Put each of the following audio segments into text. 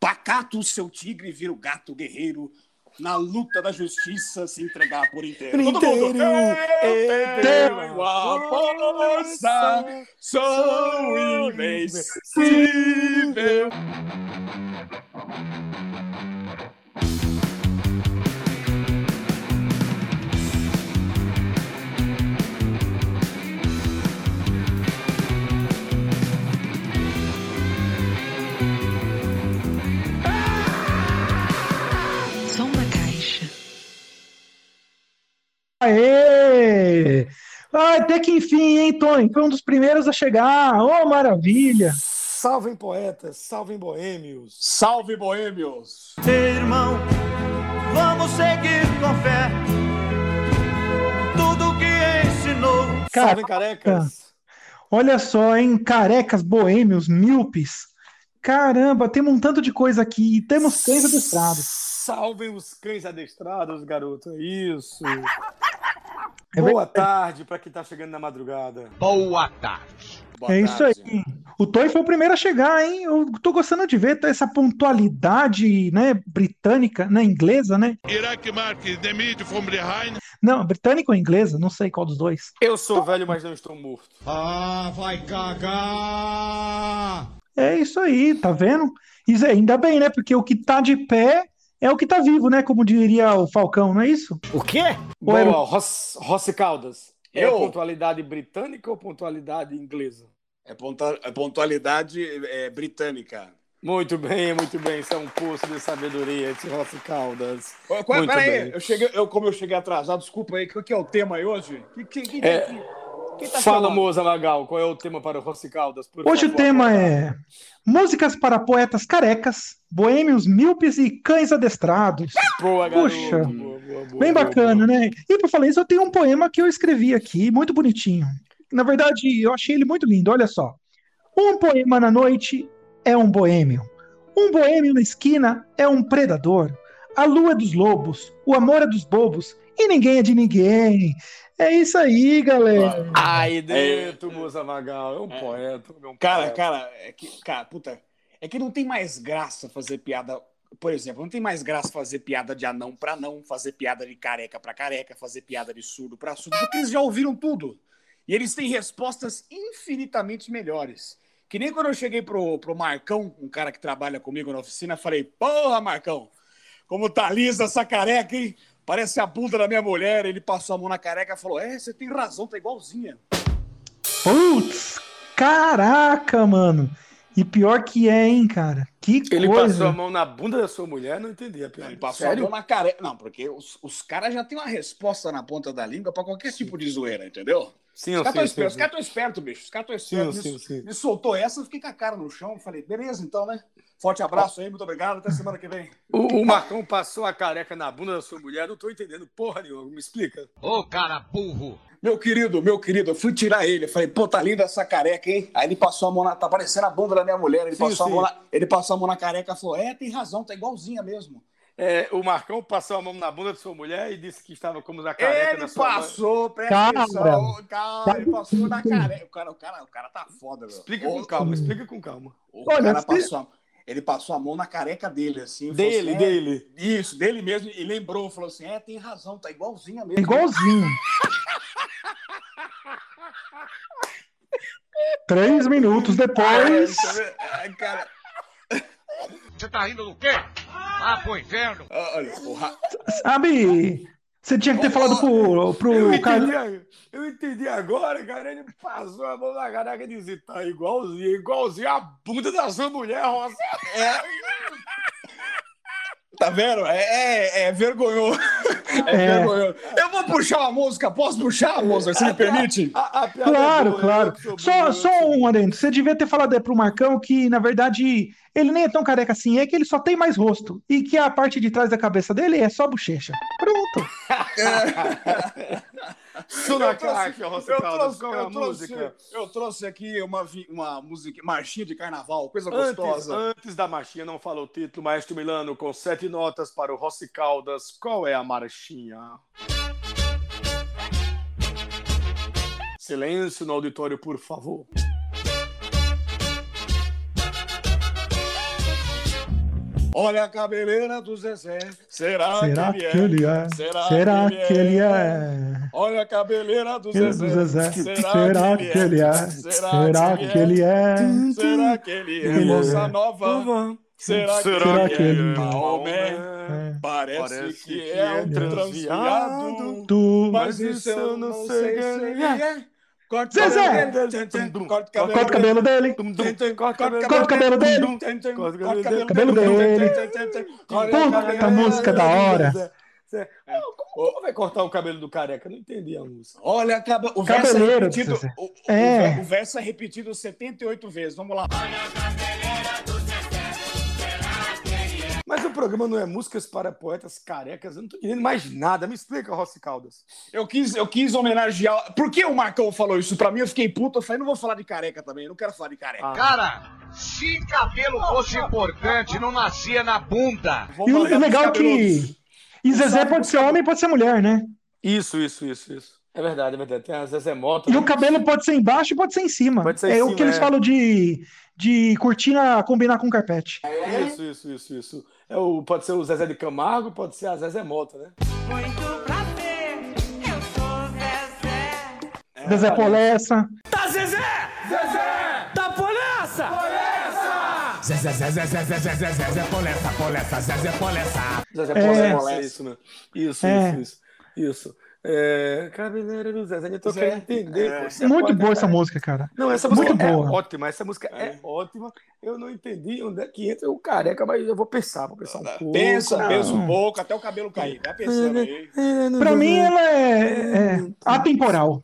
Pacato o seu tigre vira o gato guerreiro. Na luta da justiça se entregar por inteiro. Todo mundo. Inteiro, Eu tenho a força, sou invencível. Aê! Ah, até que enfim, hein, Tony? Foi um dos primeiros a chegar. Oh, maravilha! Salvem poetas, salvem boêmios. Salve, boêmios! Irmão, vamos seguir com fé. Tudo que ensinou. Salvem carecas. Olha só, hein? Carecas, boêmios, míopes. Caramba, temos um tanto de coisa aqui. E temos cães adestrados. Salvem os cães adestrados, garoto. É isso. É Boa tarde para quem tá chegando na madrugada. Boa tarde. Boa É isso tarde. aí. O Tony foi o primeiro a chegar, hein? Eu tô gostando de ver essa pontualidade, né, britânica, né, inglesa, né? Iraq Marques, demite from behind. Não, britânica ou inglesa, não sei qual dos dois. Eu sou velho, mas não estou morto. Ah, vai cagar! É isso aí, tá vendo? Isso é, ainda bem, né? Porque o que tá de pé é o que tá vivo, né? Como diria o Falcão, não é isso? O quê? Era Boa, Ross, Rossi Caldas. É Eu? pontualidade britânica ou pontualidade inglesa? É é pontualidade é, britânica. Muito bem, muito bem. Isso é um poço de sabedoria, esse Rossi Caldas. Muito Peraí, bem. eu cheguei, eu, como eu cheguei atrasado, desculpa aí, qual que é o tema aí hoje? Que, que, que, É, que- tá Fala, chamando? Moza Magal, qual é o tema para o Rossi Caldas? por Hoje o favor? tema é músicas para poetas carecas, boêmios míopes e cães adestrados. Boa, garoto. Puxa. Boa, boa, boa, Bem boa, bacana, boa. né? E pra falar isso, eu tenho um poema que eu escrevi aqui, muito bonitinho. Na verdade, eu achei ele muito lindo, olha só. Um poema na noite é um boêmio. Um boêmio na esquina é um predador. A lua é dos lobos, o amor é dos bobos e ninguém é de ninguém. É isso aí, galera. Aí dentro, Moza Magal. É um poeta. É um Cara, poeta. cara, é que, cara, puta, é que não tem mais graça fazer piada. Por exemplo, não tem mais graça fazer piada de anão pra não, fazer piada de careca pra careca, fazer piada de surdo pra surdo, porque eles já ouviram tudo. E eles têm respostas infinitamente melhores. Que nem quando eu cheguei pro, pro Marcão, um cara que trabalha comigo na oficina, falei: Porra, Marcão, como tá lisa essa careca, hein? Parece a bunda da minha mulher. Ele passou a mão na careca e falou: É, você tem razão, tá igualzinha. Putz, caraca, mano. E pior que é, hein, cara. Que Ele coisa. passou a mão na bunda da sua mulher, não entendi a piada. Ele passou Sério? a mão na careca. Não, porque os, os caras já têm uma resposta na ponta da língua pra qualquer tipo de zoeira, entendeu? Sim, Os caras estão espertos, os sim. caras estão espertos, bicho. Os caras estão espertos. Sim, me, sim, sim. me soltou essa, eu fiquei com a cara no chão. Falei, beleza, então, né? Forte abraço aí, muito obrigado. Até semana que vem. O, o Marcão passou a careca na bunda da sua mulher, não tô entendendo porra nenhuma. Me explica. Ô, cara burro! Meu querido, meu querido, eu fui tirar ele. Eu falei, pô, tá linda essa careca, hein? Aí ele passou a mão na. Tá parecendo a bunda da minha mulher. Ele, Sim, passou, sim. A mão na, ele passou a mão na careca e falou: É, tem razão, tá igualzinha mesmo. É, o Marcão passou a mão na bunda de sua mulher e disse que estava como na careca Ele da sua mãe. passou, presta atenção. Cara, ele passou na careca. O cara, o cara, o cara tá foda, meu. Explica O- com calma, explica com calma. O Olha, cara passou. Ele passou a mão na careca dele, assim. Dele, assim, é, dele. Isso, dele mesmo. E lembrou, falou assim: é, tem razão, tá igualzinha mesmo. Igualzinho. Três minutos depois. Ai, cara, Você tá rindo do quê? Ah, pro inferno! olha, porra. Sabe, você tinha que ter falado pro, Eu pro cara. entendi, eu entendi agora, cara. Ele passou a mão na careca e disse: tá igualzinho, igualzinho a bunda da sua mulher, Rosa. Tá vendo? É, é, é vergonhoso. É, É. vergonhoso. Eu vou puxar uma música. Posso puxar, moça? Você me permite? A, a é Claro, boa, claro. eu Só, eu só um adendo. Você devia ter falado aí pro Marcão que, na verdade, ele nem é tão careca assim, é que ele só tem mais rosto. E que a parte de trás da cabeça dele é só bochecha. Pronto. Eu trouxe- eu trouxe- Qual eu a trouxe- música? Eu trouxe aqui uma, uma música, marchinha de carnaval, coisa Antes, gostosa. antes da marchinha, não fala o título, Maestro Milano, com sete notas para o Rossi Caldas. Qual é a marchinha? Silêncio no auditório, por favor. Olha a cabeleira do Zezé. Será, Será que que ele é? Será, Será que ele é? Olha a cabeleira do Ele Zezé. do Zezé. Será que ele é? Será que ele é? Será que ele é? Ele Moça é. nova. Será, Será que, que ele ele é? Maomé. É. Parece, Parece que, que é é um transviado. Mas isso eu não sei se ele é. Corta o cabelo dele. Corta o Corta o cabelo dele. Corta o cabelo Corta o cabelo dele. Corta o cabelo cabelo dele. Puta, cabelo a música da hora. Como, como vai cortar o cabelo do careca? Eu não entendi a música. Olha, acaba- o verso é repetido. O, É. o verso é repetido 78 vezes. Vamos lá. Mas o programa não é músicas para poetas carecas. Eu não tô entendendo mais nada. Me explica, Rossi Caldas. Eu quis, eu quis homenagear. Por que o Marcão falou isso pra mim? Eu fiquei puto. Eu falei, não vou falar de careca também. Eu não quero falar de careca. Ah. Cara, se cabelo fosse importante, não nascia na bunda. E o legal cabeludos. que. E Zezé pode ser homem, pode ser mulher, né? Isso, isso, isso, isso. É verdade, é verdade. Tem a Zezé Mota. E né? o cabelo pode ser embaixo e pode ser em cima. Pode ser em é o cima, que eles é. falam de, de cortina combinar com carpete. Isso, isso, isso, isso. É o, pode ser o Zezé de Camargo, pode ser a Zezé Mota, né? Muito prazer, eu sou Zezé. Zezé Polessa. Tá Zezé? Zezé! Tá polessa? Zezé, Zezé, Zezé, Zezé, Zezé, polessa, polessa, Zezé, polessa. Zezé É. Polessa, isso, né? Isso, É. isso, isso. Isso. É, cabeleira do Zezé, eu tô Zé. querendo entender. É. pô, você Muito boa essa música, cara. Não, essa música Muito é boa. ótima. Essa música é. ótima. Eu não entendi onde é que entra o careca, mas eu vou pensar, vou pensar um pouco. Pensa, pensa um pouco, até o cabelo cair. Vai pensando aí. Pra mim, ela é, é atemporal.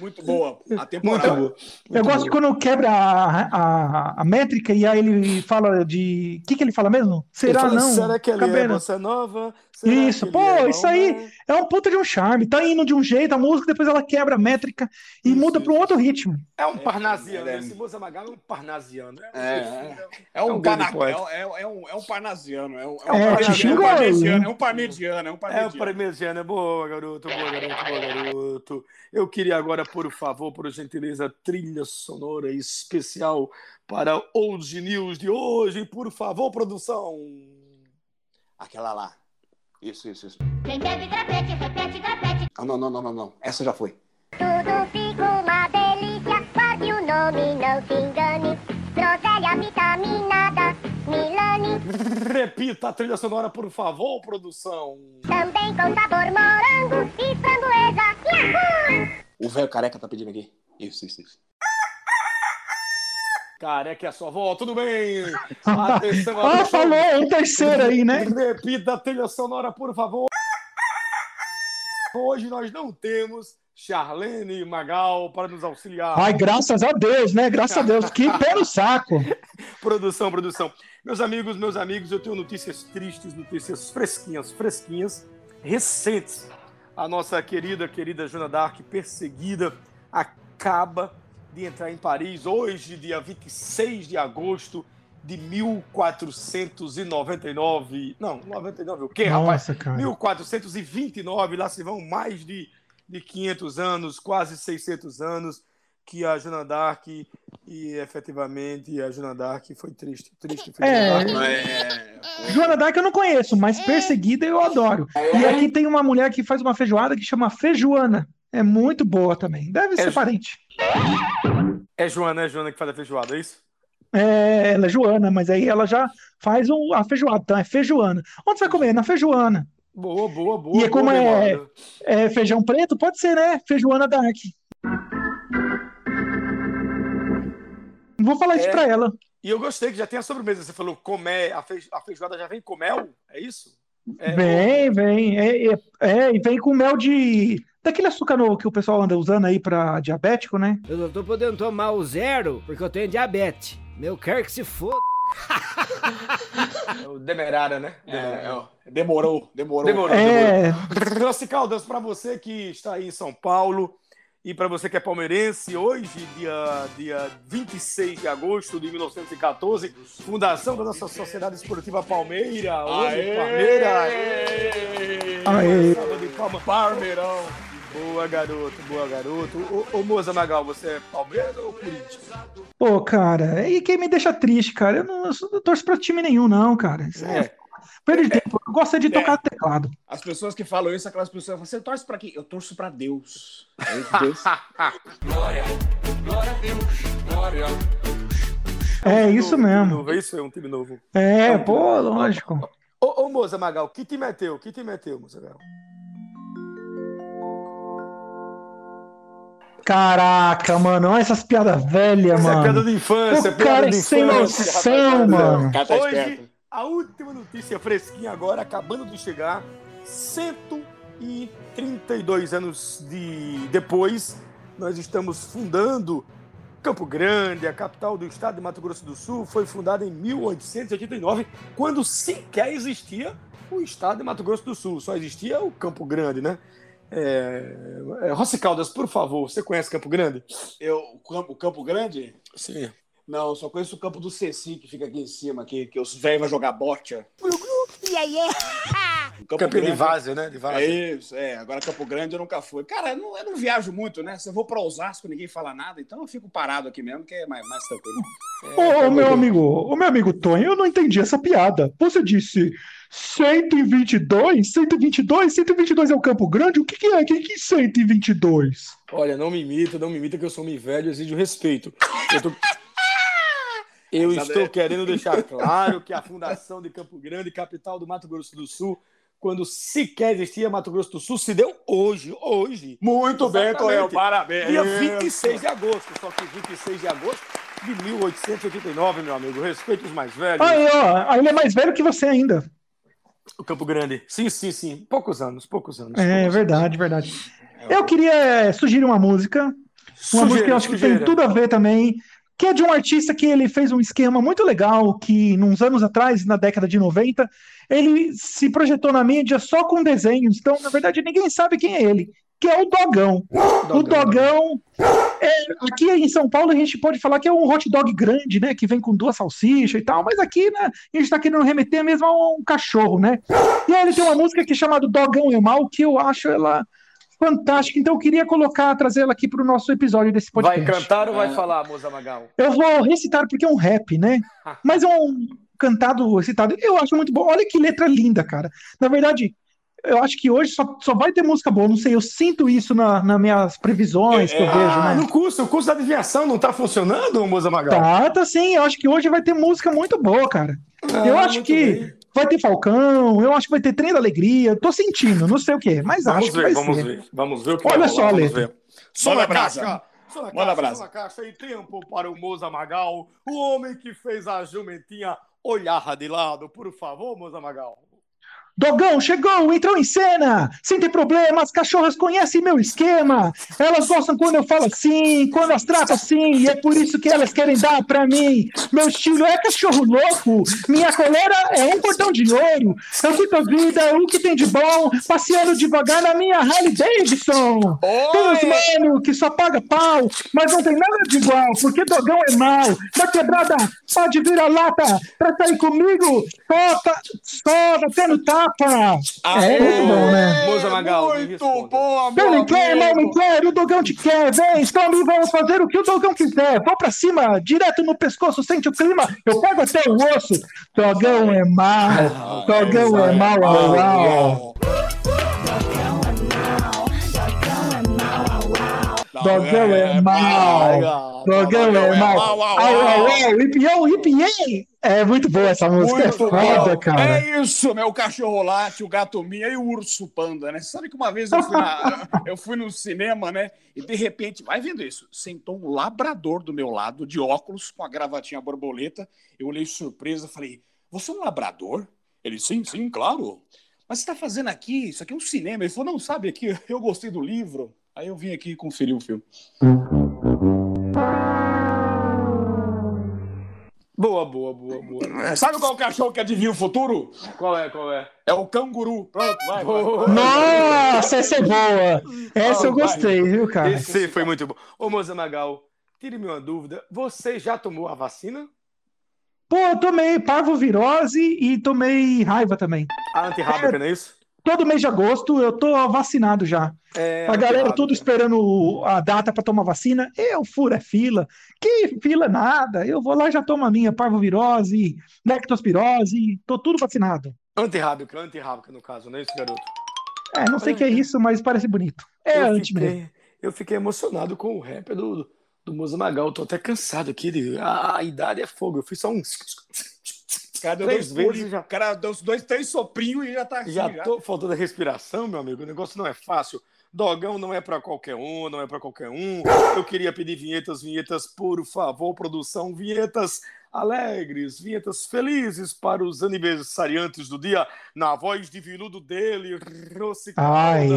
Muito boa. A Muito boa. Eu gosto quando quebra a, a, a métrica e aí ele fala de. O que, que ele fala mesmo? Ele Será fala, não? Será que ele é Cabelo. bossa nova? Será Isso, pô, é isso aí Maomé? é um puta de um charme. Tá indo de um jeito a música, depois ela quebra a métrica e Isso, muda pra um outro ritmo. É um parnasiano. é, é. Esse Magal é um parnasiano. É, um É, É um, É um poeta. é, é, é um, é um parnasiano. É um, é É, um parmesiano, xingou, é um parmesiano, né? é um parmesiano, é um É parmesiano. parmesiano. Boa, garoto. Boa, garoto. Boa, garoto. Eu queria agora, por favor, por gentileza, trilha sonora especial para Old News de hoje. Por favor, produção. Aquela lá. Isso, isso, isso. Quem bebe grapete, repete grapete. Ah, não, não, não, não, não. Essa já foi. Tudo fica uma delícia. Guarde o nome, não se engane. Groselha vitaminada, Milani. Repita a trilha sonora, por favor, produção. Também com sabor morango e framboesa. Yahoo! O velho careca tá pedindo aqui. Isso, isso, isso. Careca é a sua avó, tudo bem? Atenção, Ah, falou um terceiro aí, né? Repita a trilha sonora, por favor. Hoje nós não temos Charlene Magal para nos auxiliar. Ai, graças a Deus, né? Graças a Deus. Que pé no saco. Produção, produção. Meus amigos, meus amigos, eu tenho notícias tristes, notícias fresquinhas, fresquinhas, recentes. A nossa querida, querida Joana Dark, perseguida, acaba de entrar em Paris hoje, dia 26 de agosto de 1499. Não, 99 o quê, rapaz? Nossa, cara. 1429, lá se vão mais de, de 500 anos, quase 600 anos, que a Joana Dark, e efetivamente a Joana Dark foi triste. Triste, foi É. Dark. É. Joana Dark eu não conheço, mas perseguida eu adoro. E aqui tem uma mulher que faz uma feijoada que chama Feijoana. É muito boa também. Deve ser É. parente. É Joana, é Joana que faz a feijoada, é isso? É, ela é Joana, mas aí ela já faz o- a feijoada. Então é Feijoana. Onde você vai comer? Na Feijoana. Boa, boa, boa. E é como boa é-. É feijão preto? Pode ser, né? Feijoana Dark. Vou falar isso É. pra ela. E eu gostei que já tem a sobremesa. Você falou comé, a, a feijoada já vem com mel? É isso? É, Vem, vem. É, é, é, e vem com mel de. Daquele açúcar novo que o pessoal anda usando aí pra diabético, né? Eu não tô podendo tomar o zero porque eu tenho diabetes. Meu quer que se foda. Demerara, né? É, é, demorou, demorou. Demorou, É. demorou. Rossi Caldas, para você que está aí em São Paulo e para você que é palmeirense, hoje, dia, dia 26 de agosto de 1914, fundação da nossa Sociedade Esportiva Palmeira. Hoje, Aê! Palmeira. Aê. De palma. Parmeirão. Boa, garoto, boa, garoto. Ô, ô Moza Magal, você é Palmeiras ou Corinthians? Pô, cara, e quem me deixa triste, cara? Eu não, eu não torço pra time nenhum, não, cara. Isso é, É. perda de tempo. Eu gosto é de tocar teclado. As pessoas que falam isso, aquelas pessoas falam, você torce pra quem? Eu torço pra Deus. É Deus. É isso Um time mesmo. novo, é isso? É um time novo. É, pô, lógico. Ô, ô Moza Magal, que time é teu? Que time é teu, Moza Magal? Caraca, mano, olha essas piadas velhas, Essa é piada mano. de infância, O piada cara de é sem infância, noção, rapaz. mano. Hoje, a última notícia fresquinha agora, acabando de chegar, 132 anos de depois, nós estamos fundando Campo Grande, a capital do estado de Mato Grosso do Sul, foi fundada em 1889, quando sequer existia o estado de Mato Grosso do Sul, só existia o Campo Grande, né? É... é, Rossi Caldas, por favor, você conhece Campo Grande? Eu, o, campo, o Campo Grande? Sim. Não, eu só conheço o campo do Ceci, que fica aqui em cima, que, que os velhos vão jogar bote. O Campo Campinho de Grande- Várzea, né? De É Várzea. isso, é. Agora Campo Grande eu nunca fui. Cara, eu não, eu não viajo muito, né? Se eu vou pra Osasco, ninguém fala nada, então eu fico parado aqui mesmo, que é mais, mais tranquilo. Ô, ô, meu amigo, ô, meu amigo Tonho, eu não entendi essa piada. Você disse 122? 122? 122 é o Campo Grande? O que, que é? Que, que 122? Olha, não me imita, não me imita que eu sou um velho e exijo respeito. Eu, tô- Eu estou daí- querendo deixar claro que a fundação de Campo Grande, capital do Mato Grosso do Sul, quando sequer existia Mato Grosso do Sul, se deu hoje, hoje. Muito bem, Exatamente. Tonhão, parabéns. Dia 26 de agosto, só que 26 de agosto de 1889, meu amigo. Respeite os mais velhos. Aí, ó, ele é mais velho que você ainda. O Campo Grande. Sim, sim, sim. Poucos anos, poucos anos. É poucos verdade, verdade. Eu queria é, sugerir uma música, uma música que eu acho que tem tudo a ver também, que é de um artista que ele fez um esquema muito legal, que nos anos atrás, na década de 90, ele se projetou na mídia só com desenhos, então, na verdade, ninguém sabe quem é ele, que é o Dogão. O Dogão, é, aqui em São Paulo a gente pode falar que é um hot dog grande, né, que vem com duas salsichas e tal, mas aqui, né, a gente tá querendo remeter mesmo a um cachorro, né? E aí ele tem uma música que é chamada Dogão é Mal, que eu acho ela fantástica, então eu queria colocar, trazer ela aqui pro nosso episódio desse Vai podcast. cantar ou vai falar, Moza Magal? Eu vou recitar porque é um rap, né? Mas é um cantado, recitado. Eu acho muito bom. Olha que letra linda, cara. Na verdade, eu acho que hoje só, só vai ter música boa. Não sei, eu sinto isso na- nas minhas previsões que eu vejo, Ah, né? no curso, o curso da adivinhação não tá funcionando, Moza Magal? Tá, tá sim. Eu acho que hoje vai ter música muito boa, cara. Ah, eu acho que bem. Vai ter Falcão, eu acho que vai ter Trem da Alegria. Tô sentindo, não sei o quê, mas Vamos acho que ver, vai vamos ser. ver. Vamos ver o que Olha vai só rolar, vamos ver. Manda na brasa. caixa. Som na Manda caixa, som na caixa. E tempo para o Moza Magal, o homem que fez a jumentinha olhar de lado. Por favor, Moza Magal. Dogão chegou, entrou em cena. Sem ter problema, as cachorras conhecem meu esquema. Elas gostam quando eu falo assim, quando as trato assim, e é por isso que elas querem dar pra mim. Meu estilo é cachorro louco, minha coleira é um cordão de ouro. Eu curto a vida, o que tem de bom, passeando devagar na minha Harley Davidson. Tem uns mano que só paga pau, mas não tem nada de igual, porque dogão é mal. Na quebrada, pode vir a lata pra sair comigo, só, tá, só batendo tapa. É muito bom, né? Moza Magal, Muito responda. bom, Eu meu nem quero, mal amigo. me quero, o dogão te quer, vem, escolhe, vamos fazer o que o dogão quiser. Vou pra cima, direto no pescoço, sente o clima, eu pego até o osso. Dogão é mal, dogão é mal, au, au. Dogão é mal, dogão é mal, au, au. É muito boa essa música, é Muito foda, bom. cara. É isso, meu cachorro late, o gato minha e o urso panda, né? Sabe que uma vez eu fui, na- eu fui no cinema, né? E de repente, vai vendo isso, sentou um labrador do meu lado, de óculos, com a gravatinha borboleta. Eu olhei surpresa, falei: Você é um labrador? Ele, sim, sim, claro. Mas você está fazendo aqui? Isso aqui é um cinema. Ele falou: Não, sabe aqui, eu gostei do livro. Aí eu vim aqui conferir o filme. Boa, boa, boa, boa. É, Sabe qual cachorro que adivinha o futuro? Qual é, qual é? É o canguru. Pronto, vai, vai. Nossa, essa é boa. Essa eu Vai. gostei, viu, cara? Esse foi muito bom. Ô, Moza Magal, tire-me uma dúvida. Você já tomou a vacina? Pô, eu tomei parvovirose e tomei raiva também. A antirrábica, não é isso? Todo mês de agosto eu tô vacinado já. É, A galera errado, tudo cara. esperando a data para tomar vacina. Eu furo é fila. Que fila nada. Eu vou lá e já tomo a minha parvovirose, lectospirose, tô tudo vacinado. Antirrábica, antirrábica no caso, não é isso, garoto? É, não sei o que é isso, mas parece bonito. É eu, anti mesmo. fiquei, eu fiquei emocionado com o rap do, do Moza Magal. Tô até cansado aqui. de- a, a idade é fogo. Eu fiz só um. O cara deu Três dois vezes já. o cara deu dois, três soprinhos e já tá assim, Já já. tô faltando a respiração, meu amigo. O negócio não é fácil. Dogão não é pra qualquer um, não é pra qualquer um. Eu queria pedir vinhetas, vinhetas, por favor, produção, vinhetas alegres, vinhetas felizes para os aniversariantes do dia, na voz de viludo dele, Rossi Ai,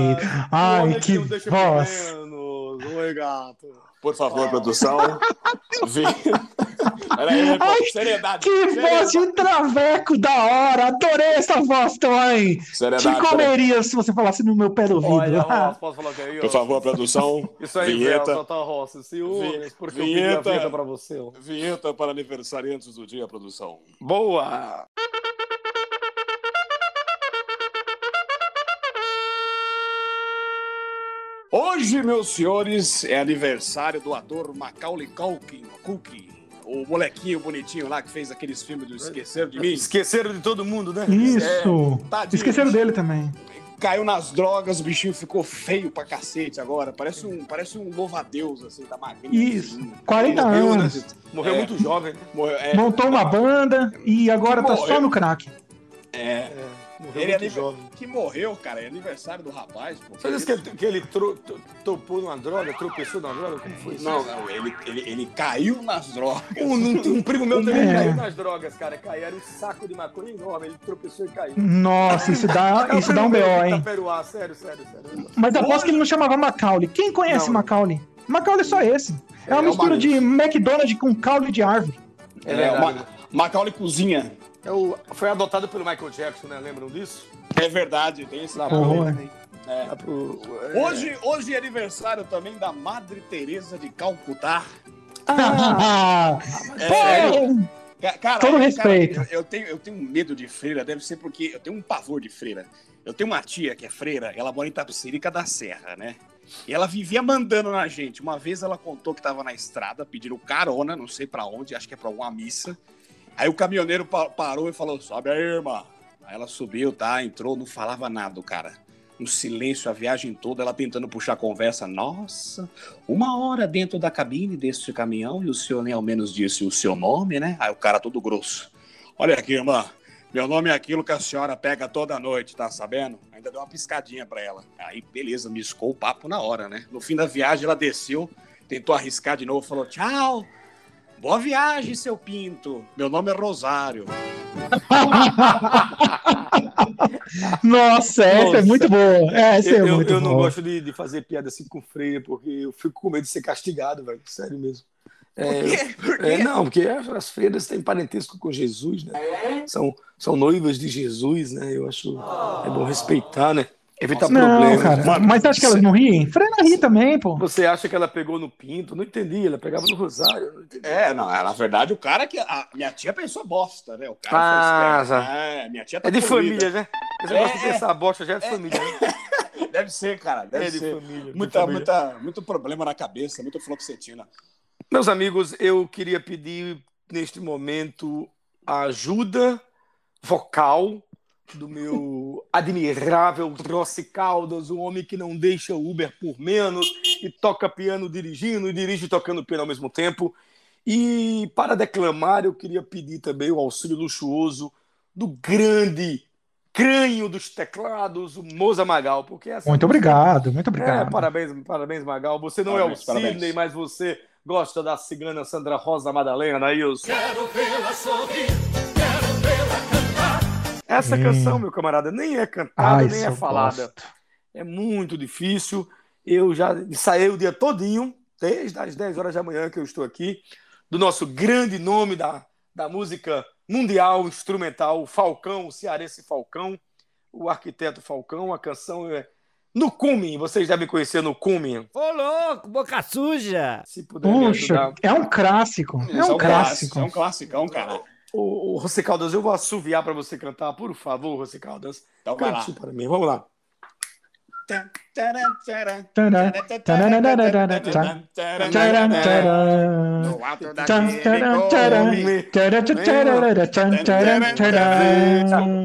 ai, que não deixa voz. menos. Oi, gato. Por favor, produção. Vem. Peraí, Ai, seriedade. Que seriedade, voz de traveco da hora! Adorei essa voz, também! Te comeria se você falasse no meu pé do ouvido. Olha, ó, posso falar aí? Por favor, produção. Isso aí, vinheta. Velho, Santa Roça, senhores, Vi- porque eu vinheta. vinheta pra você. ó. Vinheta para aniversariantes do dia, produção. Boa! Hoje, meus senhores, é aniversário do ator Macaulay Culkin, Culkin, o molequinho bonitinho lá que fez aqueles filmes do Esqueceram de Mim. Esqueceram de todo mundo, né? Isso! Tadinho, Esqueceram dele também. Caiu nas drogas, o bichinho ficou feio pra cacete agora. Parece um, parece um louva-a-Deus, assim, tá magrinho. Isso. assim. 40 Morreu, né? anos. Morreu É. muito jovem, né? Morreu, é, Montou uma banda e agora tá só no crack. é, Morreu ele é muito anive- jovem. que morreu, cara. É aniversário do rapaz, pô. Você disse que, ele- que ele tro- topou numa droga, tropeçou numa droga? Como foi isso? Não, não, ele, ele, ele caiu nas drogas. Um, um- um primo meu também É. caiu nas drogas, cara. Caiu, era um saco de maconha enorme. Ele tropeçou e caiu. Nossa, isso dá, É o isso dá um BO, hein? Itaperuá, sério, sério, sério. Mas aposto que ele não chamava Macaulay. Quem conhece Não. Macaulay? Macaulay é só esse. É uma É, mistura uma- de McDonald's com caule de árvore. É É. Ma- Macaulay cozinha. É o- foi adotado pelo Michael Jackson, né? Lembram disso? É verdade, tem esse Lá cara. pro- Porra. É. lá pro- é. Hoje, hoje é aniversário também da Madre Teresa de Calcutá. Pô, Ca- Cara, Todo cara, respeito. eu, eu tenho, eu tenho medo de freira, deve ser porque eu tenho um pavor de freira. Eu tenho uma tia que é freira, ela mora em Tapicerica da Serra, né? E ela vivia mandando na gente. Uma vez ela contou que tava na estrada, pediram carona, não sei pra onde, acho que é pra alguma missa. Aí o caminhoneiro pa- parou e falou: sobe aí, irmã. Aí ela subiu, tá? Entrou, não falava nada, cara. Um silêncio a viagem toda, ela tentando puxar a conversa. Nossa, uma hora dentro da cabine desse caminhão e o senhor nem ao menos disse o seu nome, né? Aí o cara todo grosso. Olha aqui, irmã. Meu nome é aquilo que a senhora pega toda noite, tá sabendo? Ainda deu uma piscadinha pra ela. Aí, beleza, miscou o papo na hora, né? No fim da viagem, ela desceu, tentou arriscar de novo, falou: tchau. Boa viagem, seu pinto. Meu nome é Rosário. Nossa, essa é Nossa. muito boa. Essa é Eu, eu- muito eu não boa. gosto de, de fazer piada assim com freira, porque eu fico com medo de ser castigado, velho. Sério mesmo. É, Por quê? é, não, porque as as freiras têm parentesco com Jesus, né? São, são noivas de Jesus, né? Eu acho é bom respeitar, né? Evitar Não, problemas. cara. Mano, Mas você acha que elas não riem? Freira ri também, pô. Você acha que ela pegou no pinto? Não entendi, ela pegava no rosário. Não. É, não, na verdade, o cara que. A minha tia pensou bosta, né? O cara Ah, foi esperto. É, minha tia tá É de família, né? Esse É, de é. pensar bosta já é de família, né? Deve ser, cara. Deve É de ser. família. de Muita, família. muita, muito problema na cabeça, muita fluoxetina. Meus amigos, eu queria pedir neste momento a ajuda vocal do meu admirável Rossi Caldas, o homem que não deixa o Uber por menos e toca piano dirigindo e dirige tocando piano ao mesmo tempo. E para declamar, eu queria pedir também o auxílio luxuoso do grande crânio dos teclados, o Moza Magal, porque essa Muito obrigado, muito é, obrigado. parabéns, parabéns, Magal. Você não Parabéns, é o parabéns. Sidney, mas você gosta da cigana Sandra Rosa Madalena. Quero vê-la sorrir, quero vê-la cantar. Essa Hum. canção, meu camarada, nem é cantada, Ai, nem é falada. gosto. É muito difícil. Eu já ensaiei o dia todinho, desde as 10 horas da manhã que eu estou aqui, do nosso grande nome da, da música mundial instrumental, o Falcão, o cearense Falcão, o arquiteto Falcão. A canção é No Cumin, vocês devem conhecer No Cumin. Ô, louco, boca suja! Se puder me Puxa, é um clássico. É Isso um clássico. É um clássico, cara. Ô, ô, José Caldas, eu vou assoviar pra você cantar, por favor, José Caldas. Então vai lá. Cante para mim, vamos lá. No ato daquele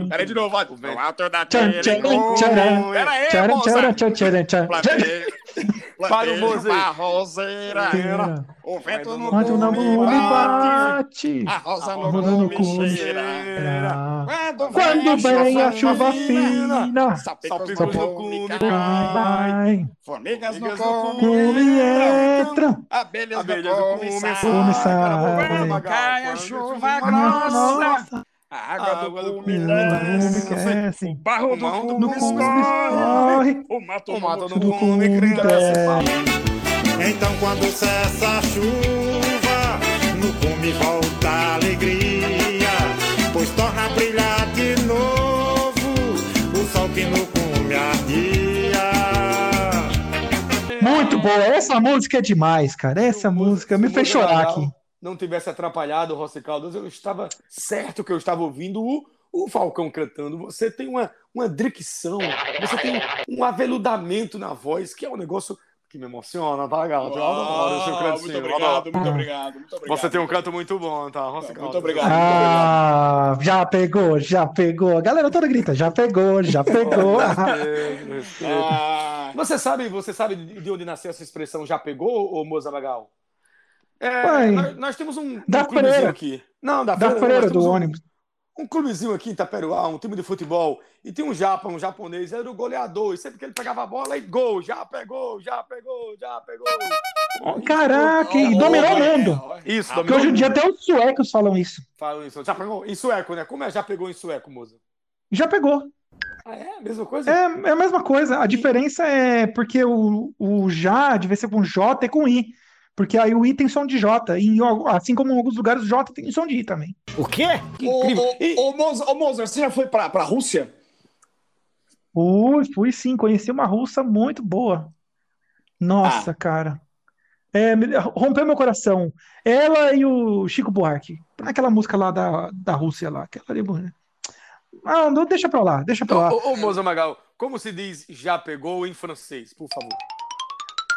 Peraí de novo, vai. No alto daquele Pera aí, moça. Para o. Uma roseira. O vento no cume me bate. bate, A rosa a no cume cheira. Quando vem a chuva fina, Salpicos no cume cai. Vai, Formigas no Formigas no cume entram, Abelhas Abelhas saem. cume sai. Cai a chuva grossa. A água água do cume desce. O barro do cume escorre. O mato O mato do cume cume cresce. Então quando cessa a chuva, no cume volta a alegria, pois torna a brilhar de novo o sol que no cume ardia. Muito boa. Essa música é demais, cara. Essa música me fez chorar aqui. Não tivesse atrapalhado o Rossi Caldas, eu estava certo que eu estava ouvindo o, o Falcão cantando. Você tem uma, uma dicção, você tem um aveludamento na voz, que é um negócio que me emociona, tá, gato? Eu adoro o seu Ah, cantinho, Muito obrigado, muito obrigado, muito obrigado. Você tem um canto muito bom, tá, Rossi Muito Caldas? obrigado. Ah, já pegou, já pegou. A galera toda grita, já pegou, já pegou. Ah, Você sabe, você sabe de onde nasceu essa expressão já pegou, ô Moza Magal? É, nós, nós temos um, um da clubezinho freira. aqui. Não, da, Da freira, do um- ônibus. Um clubezinho aqui em Itaperuá, um time de futebol, e tem um japa, um japonês, era o goleador, e sempre que ele pegava a bola, e gol, já pegou, já pegou, já pegou. Caraca, e ó, dominou ó, o mundo. é. Isso, Porque hoje em dia até os suecos falam isso. Fala isso, já pegou em sueco, né? Como é já pegou em sueco, moça? Já pegou. Ah, é? Mesma coisa? É, é a mesma coisa. A diferença é porque o, o já devia ser com J e com I. Porque aí o I tem som de J. E assim como em alguns lugares o J tem som de I também. O quê? Ô, ô, ô, Mozart, ô, Mozart, você já foi pra, pra Rússia? Fui, fui sim, conheci uma russa muito boa. Nossa, cara. É, me- rompeu meu coração. Ela e o Chico Buarque. Aquela música lá da, da Rússia lá. Aquela ali, bonita. ah, não, deixa pra lá, deixa pra lá. Ô, ô, Moza Magal, como se diz já pegou em francês, por favor?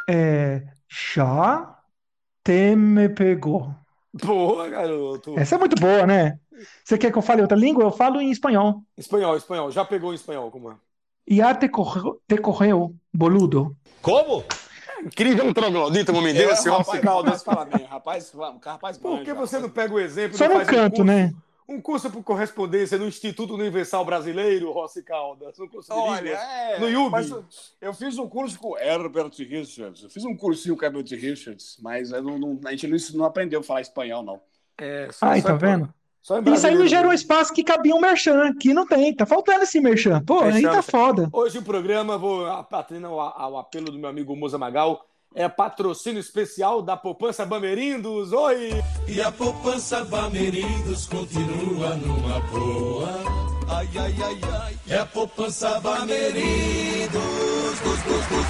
É, já te me pegou. Boa, garoto. Essa é muito boa, né? Você quer que eu fale outra língua? Eu falo em espanhol. Espanhol, espanhol, já pegou em espanhol, como é? Ya te correu, te correu, boludo. Como? Incrível um troglodita, me deu esse rapaz, rapaz, rapaz, rapaz, Por que manja, você não rapaz. pega o exemplo Só e no faz um canto, curso, né? Um curso por correspondência no Instituto Universal Brasileiro, Rossi Caldas, um curso de línguas, é, no mas eu, eu fiz um curso com Herbert Richards. Eu fiz um cursinho com Herbert Richards, mas eu não, não- a gente não, não aprendeu a falar espanhol, não. É, só, Ai, só tá vendo? Isso aí não gera um mesmo. espaço que cabia um merchan. Aqui não tem, tá faltando esse merchan. Pô, aí tá foda. Hoje o programa, vou atendendo ao, ao apelo do meu amigo Moza Magal, é patrocínio especial da Poupança Bamerindos. Oi! E a poupança Bamerindos continua numa boa. Ai, ai, ai, ai. É a poupança Bamerindos. Dos, dos, dos.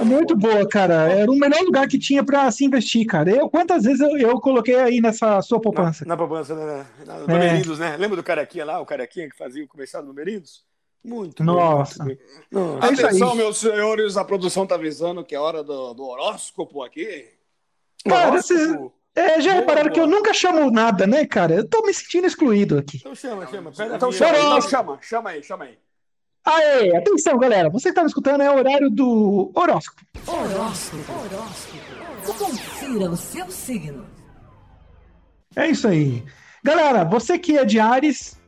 É muito boa, cara. Era o melhor lugar que tinha pra se investir, cara. Eu, quantas vezes eu, eu coloquei aí nessa sua poupança? Na, na poupança, né? Na, É. na Bamerindos, né? Lembra do Carequinha lá, o Carequinha que fazia o comercial do Bamerindos? Muito bem, Nossa. muito bem. É. Atenção, meus senhores, a produção tá avisando que é hora do, do horóscopo aqui. Cara, Horóscopo. vocês- É, já repararam que eu nunca chamo nada, né, cara? Eu tô me sentindo excluído aqui. Então chama, chama. Pera Então chama, então chama, chama aí, chama aí. Aê, atenção, galera. Você que tá me escutando é o horário do horóscopo. Horóscopo. Confira o seu signo. É isso aí. Galera, você que é de Ares,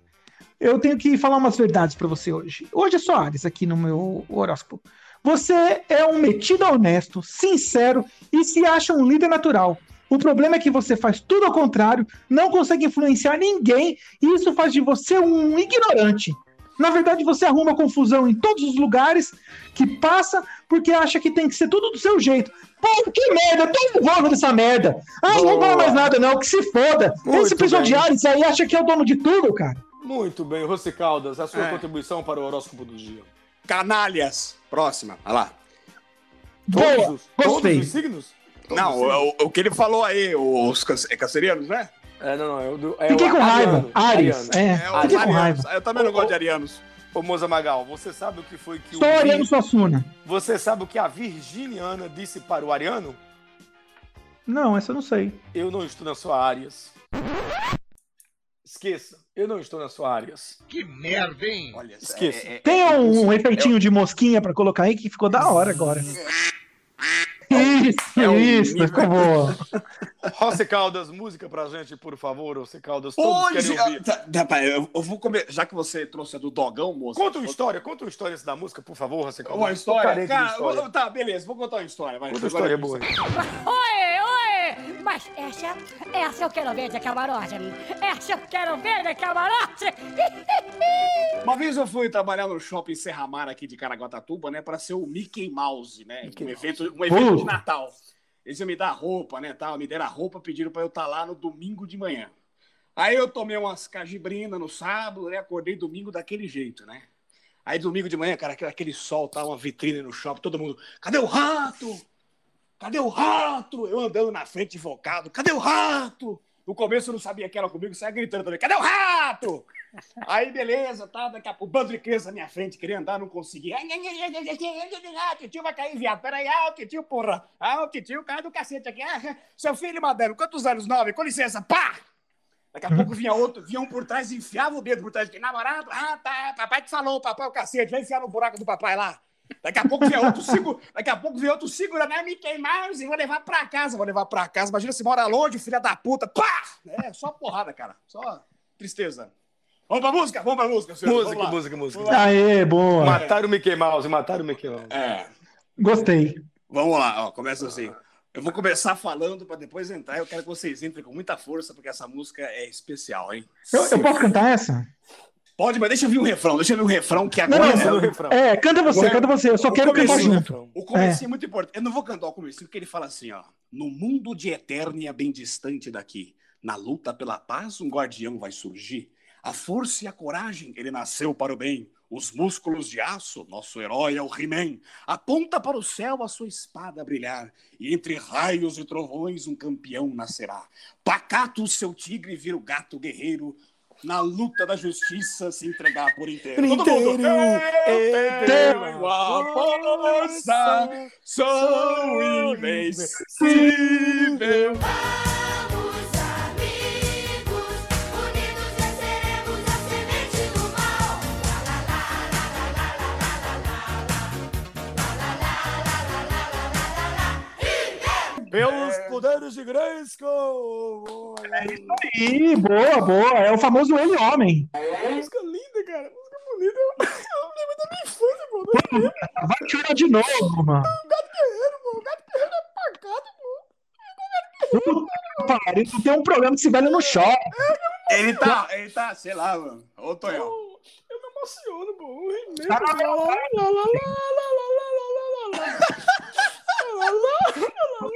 eu tenho que falar umas verdades pra você hoje. Hoje é só Ares aqui no meu horóscopo. Você é um metido honesto, sincero e se acha um líder natural. O problema é que você faz tudo ao contrário, não consegue influenciar ninguém e isso faz de você um ignorante. Na verdade, você arruma confusão em todos os lugares que passa porque acha que tem que ser tudo do seu jeito. Pô, que merda, eu tô nervoso dessa merda. Ah, não Boa. fala mais nada, não, que se foda. Muito Esse Ares aí acha que é o dono de tudo, cara. Muito bem, Rossi Caldas, a sua É. contribuição para o horóscopo do dia. Canalhas. Próxima, olha lá. Boa, Todos os- gostei. Todos os signos? Todos Não, os signos? o, o que ele falou aí, os é cancerianos, né? É, não, não, é o do. É Fiquei o com raiva. Ares. Ariano. É, É o fiquei com Arianos. raiva. Eu também não gosto de arianos. Ô, Moza Magal, você sabe o que foi que Sou o. Ariano Suassuna. Você sabe o que a Virginiana disse para o Ariano? Não, essa eu não sei. Eu não estou na sua áreas. Esqueça, eu não estou na sua áreas. Que merda, hein? Olha, Esqueça. é- é- Tem é- um, efeitinho de mosquinha pra colocar aí que ficou da hora agora. Isso, É um isso, nível- ficou boa. Rossi Caldas, música pra gente, por favor, Rossi Caldas. Hoje, tá, tá, eu, eu vou comer, já que você trouxe a do dogão, moço. Conta uma história, conta uma história da música, por favor, Rossi Caldas. Uma história. Cara, história. tá, beleza, vou contar uma história. Vai, Conta história eu- boa. Oi, oi! Mas essa, essa eu quero ver de camarote. Essa eu quero ver de camarote. Uma vez eu fui trabalhar no shopping Serramar aqui de Caraguatatuba, né, para ser o Mickey Mouse, né, Mickey um Mouse. evento, um evento Uh. de Natal. Eles iam me dar roupa, né, tal, me deram a roupa, pediram para eu estar lá no domingo de manhã. Aí eu tomei umas cajibrinas no sábado, né, acordei domingo daquele jeito, né. Aí domingo de manhã, cara, aquele, aquele sol, tá uma vitrine no shopping, todo mundo, cadê o rato? Cadê o rato? Eu andando na frente invocado, cadê o rato? No começo eu não sabia que era comigo, saia gritando também, cadê o rato? Aí, beleza, tá, daqui a pouco, bando de criança na minha frente, queria andar, não conseguia. Ah, titio vai cair, viado, peraí, ah, o titio, porra. Ah, o titio cai do cacete aqui. Ah, seu filho, madame, quantos anos? Nove, com licença, pá! Daqui a pouco vinha outro, vinha um por trás enfiava o dedo por trás. de Namorado, ah, tá, papai te falou, papai é o cacete, vai enfiar no buraco do papai lá. Daqui a pouco vinha outro, segura, daqui a pouco vinha outro segurando, ah, Mickey Mouse, vou levar pra casa, vou levar pra casa. Imagina se mora longe, filha da puta, pá! É, só porrada, cara, só tristeza. Vamos pra música, vamos pra música, senhor. Música, música, música. Vamos lá. Aê, boa. Mataram o Mickey Mouse, mataram o Mickey Mouse. É, Gostei. vamos lá, ó, começa assim. Eu vou começar falando pra depois entrar. Eu quero que vocês entrem com muita força, porque essa música é especial, hein? Eu, eu posso cantar essa? Pode, mas deixa eu vir um refrão, deixa eu vir um refrão que Não, agora. não, Esse é o refrão. É, canta você, canta você. Eu só quero cantar junto. O comecinho é muito importante. Eu não vou cantar o comecinho, porque ele fala assim, ó. No mundo de Eternia, bem distante daqui, na luta pela paz, um guardião vai surgir. A força e a coragem, ele nasceu para o bem. Os músculos de aço, nosso herói é o He-Man. Aponta para o céu a sua espada brilhar. E entre raios e trovões, um campeão nascerá. Pacato, o seu tigre, vira o gato guerreiro. Na luta da justiça, se entregar por inteiro. Todo mundo. Inteiro, Eu inteiro, tenho a força, sou invencível. Vamos, poderes de Grayskull! Ih, boa, boa. É o famoso ele homem. Música linda, cara. Música bonita. Eu lembro da minha infância, pô. Vai chorar de novo, mano. Puta, pariu, tu tem um problema que esse velho não chora. Ele tá, ele tá, sei lá, mano. Ô, Tonhão. Eu me emociono, pô. Um remake. Tá, Lá, lá, lá, lá, lá, lá, lá, lá, lá, lá, lá.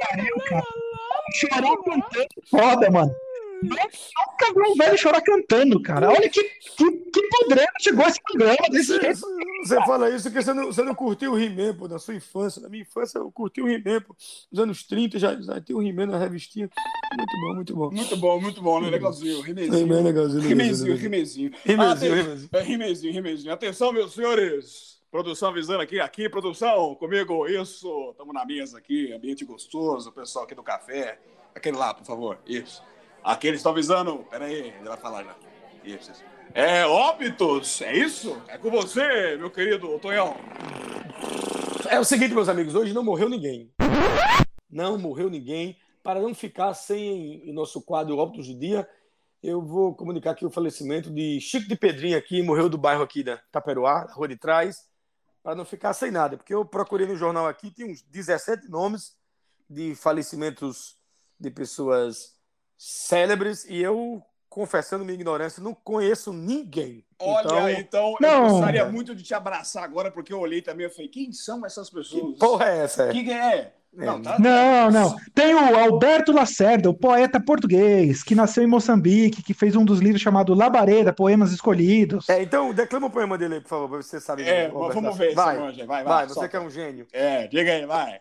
Pariu, cara. Chorar cantando foda, mano. Nunca vi um velho chorar cantando, cara. Olha que, que, que podreiro chegou esse programa desse jeito. Você fala isso porque você não, você não curtiu o He-Man, pô, na sua infância. Na minha infância eu curti o He-Man, pô. Nos anos 30 já, já tem o He-Man na revistinha. Muito bom, muito bom. Muito bom, muito bom, né? Legalzinho. É legalzinho. Rimezinho, legalzinho. rimezinho. Rimezinho, Aten- rimezinho. É, Rimezinho, rimezinho. Atenção, meus senhores. Produção avisando aqui, aqui, produção, comigo, isso. Estamos na mesa aqui, ambiente gostoso, pessoal aqui do café. Aquele lá, por favor, isso. Aqui eles estão avisando. Pera aí, ele vai falar já. Isso, isso. É óbitos, é isso? É com você, meu querido Tonhão. É o seguinte, meus amigos, hoje não morreu ninguém. Não morreu ninguém. Para não ficar sem o nosso quadro Óbitos do Dia, eu vou comunicar aqui o falecimento de Chico de Pedrinho aqui, morreu do bairro aqui da Taperoá, da Rua de Trás, para não ficar sem nada, porque eu procurei no jornal aqui, tem uns 17 nomes de falecimentos de pessoas célebres e eu, confessando minha ignorância, não conheço ninguém. Olha, então, então, eu Não. gostaria muito de te abraçar agora, porque eu olhei também e falei, quem são essas pessoas? que porra é essa? O que, que é? Não, tá- Não, não. Tem o Alberto Lacerda, o poeta português, que nasceu em Moçambique, que fez um dos livros chamado Labareda, Poemas Escolhidos. É, então, declama o poema dele aí, por favor, pra você saber. É, vamos ver Vai, vai, vai, vai, você que é um gênio. É, diga aí, vai.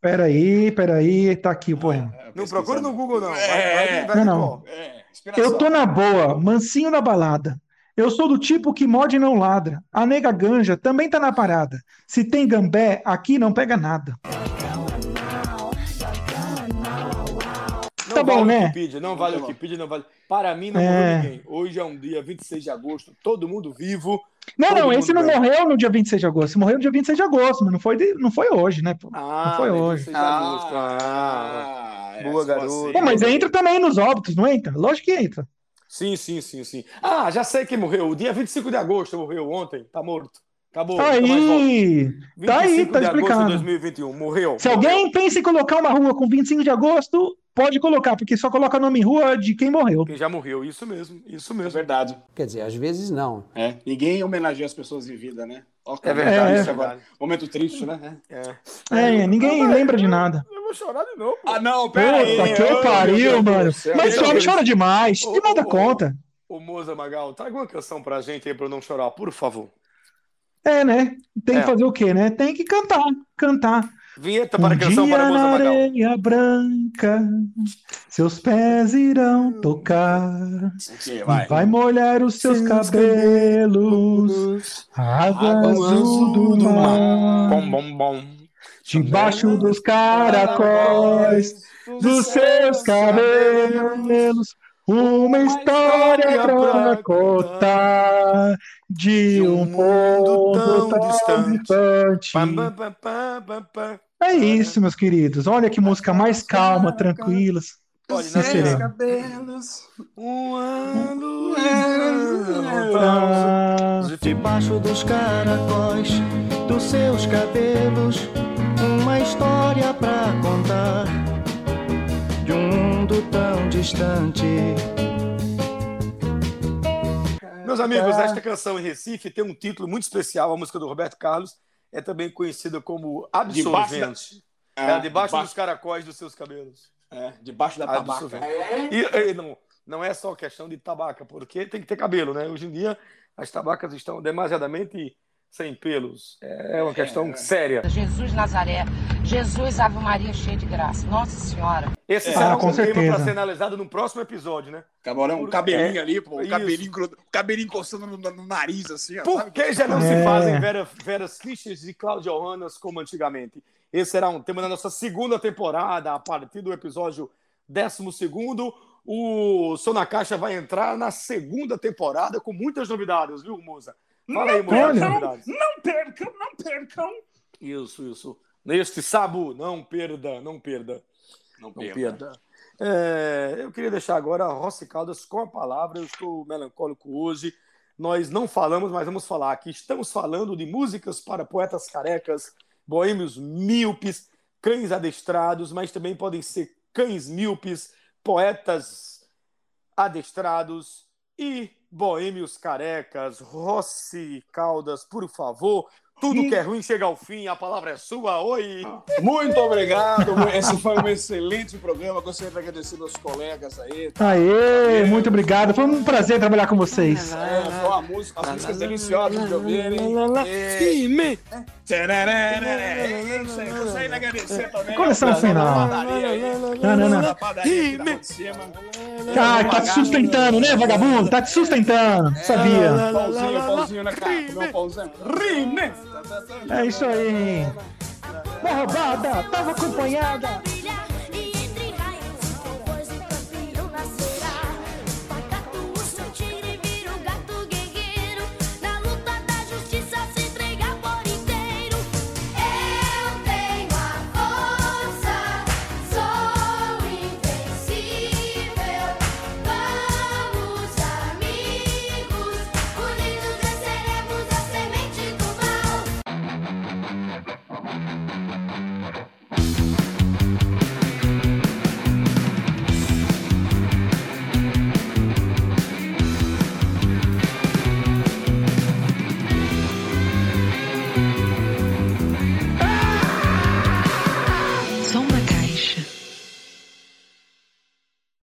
Peraí, peraí, tá aqui o poema. Não procura no Google, não. Vai, É, vai, vai, não. É. Eu tô na boa, mansinho na balada. Eu sou do tipo que morde e não ladra. A nega ganja também tá na parada. Se tem gambé, aqui não pega nada. Não Tá bom, vale né? Wikipedia, não vale Wikipedia, não vale. Para mim, não É. morreu ninguém. Hoje é um dia 26 de agosto, todo mundo vivo. Não, não, esse não bem. morreu no dia 26 de agosto. Morreu no dia 26 de agosto, mas não foi, de- não foi hoje, né? pô? Ah, não foi hoje. 26 de agosto. Ah, Ah, Boa, é, garoto. assim. Pô, mas entra também nos óbitos, não entra? Lógico que entra. sim, sim, sim, sim. Ah, já sei quem morreu. O dia 25 de agosto morreu ontem. Tá morto. Acabou. volta. Aí, tá aí, 25 tá explicado. 2021. Morreu. Se alguém pensa em colocar uma rua com 25 de agosto, pode colocar, porque só coloca nome em rua de quem morreu. Quem já morreu. Isso mesmo. Isso É mesmo. verdade. Quer dizer, às vezes não. É. Ninguém homenageia as pessoas em vida, né? Ó, É verdade, É, isso é agora. Momento triste, né? É. É, ninguém lembra de nada. Eu vou chorar de novo. Ah, não, pera aí. Puta que Ô, meu pariu, do mano. céu. Mas chora, chora demais. Ô, Demais da ô, ô. conta. Ô, Moza Magal, traga uma canção pra gente aí pra eu não chorar, por favor. É, né? Tem É. que fazer o quê, né? Tem que cantar, cantar. Vinheta Um para a canção dia para a na Magal. areia branca, seus pés irão tocar. Vai. Vai molhar os seus cabelos, a água azul do mar, Bom, bom, bom. debaixo dos caracóis, dos seus cabelos, uma história pra contar de um mundo tão distante. Pam, É isso, meus queridos. Olha que música mais calma, tranquilas. Olha, e na serena. cabelos. Um ano. Ah, Debaixo dos caracóis dos seus cabelos, uma história pra contar de um mundo tão distante. Meus amigos, esta canção em Recife tem um título muito especial. A música do Roberto Carlos é também conhecida como Absolvente. É, debaixo dos caracóis dos seus cabelos. É, debaixo da tabaca. E, e não, não é só questão de tabaca, porque tem que ter cabelo, né? Hoje em dia as tabacas estão demasiadamente sem pelos. É uma questão séria. Jesus Nazaré, Jesus Ave Maria cheia de graça. Nossa Senhora. Esse É, será Ah, um tema certeza. para ser analisado no próximo episódio, né? Camarão, um Por- cabelinho é, ali, pô. Um cabelinho, um cabelinho encostando no, no nariz, assim. ó, Por sabe? que já não se É. fazem Vera, Veras Fichas e Cláudia Johannas como antigamente? Esse será um tema da nossa segunda temporada, a partir do episódio 12. O na Caixa vai entrar na segunda temporada com muitas novidades, viu, Moza? Fala aí, as Olha. novidades. Não percam, não percam. Isso, isso. Neste Sabu, não perda, não perda. Não Não perda. É, eu queria deixar agora a Rossi Caldas com a palavra. Eu estou melancólico hoje. Nós não falamos, mas vamos falar aqui. Estamos falando de músicas para poetas carecas, boêmios míopes, cães adestrados, mas também podem ser cães míopes, poetas adestrados e boêmios carecas. Rossi Caldas, por favor. Tudo que é ruim chega ao fim, a palavra é sua. Oi! Muito obrigado. Esse foi um excelente programa. Gostaria de agradecer meus colegas aí. Aê, muito obrego. Foi um prazer trabalhar com vocês. É, foi uma música, as músicas deliciosas de ouvirem. E- é isso aí. Gostaria de agradecer também. Coleção final. Não, não, não. Ah, tá te sustentando, né, vagabundo? Tá te sustentando. Sabia. Pãozinho, pãozinho na cara. Não, pãozinho. Rime! É isso aí. Uma roubada, tava acompanhada.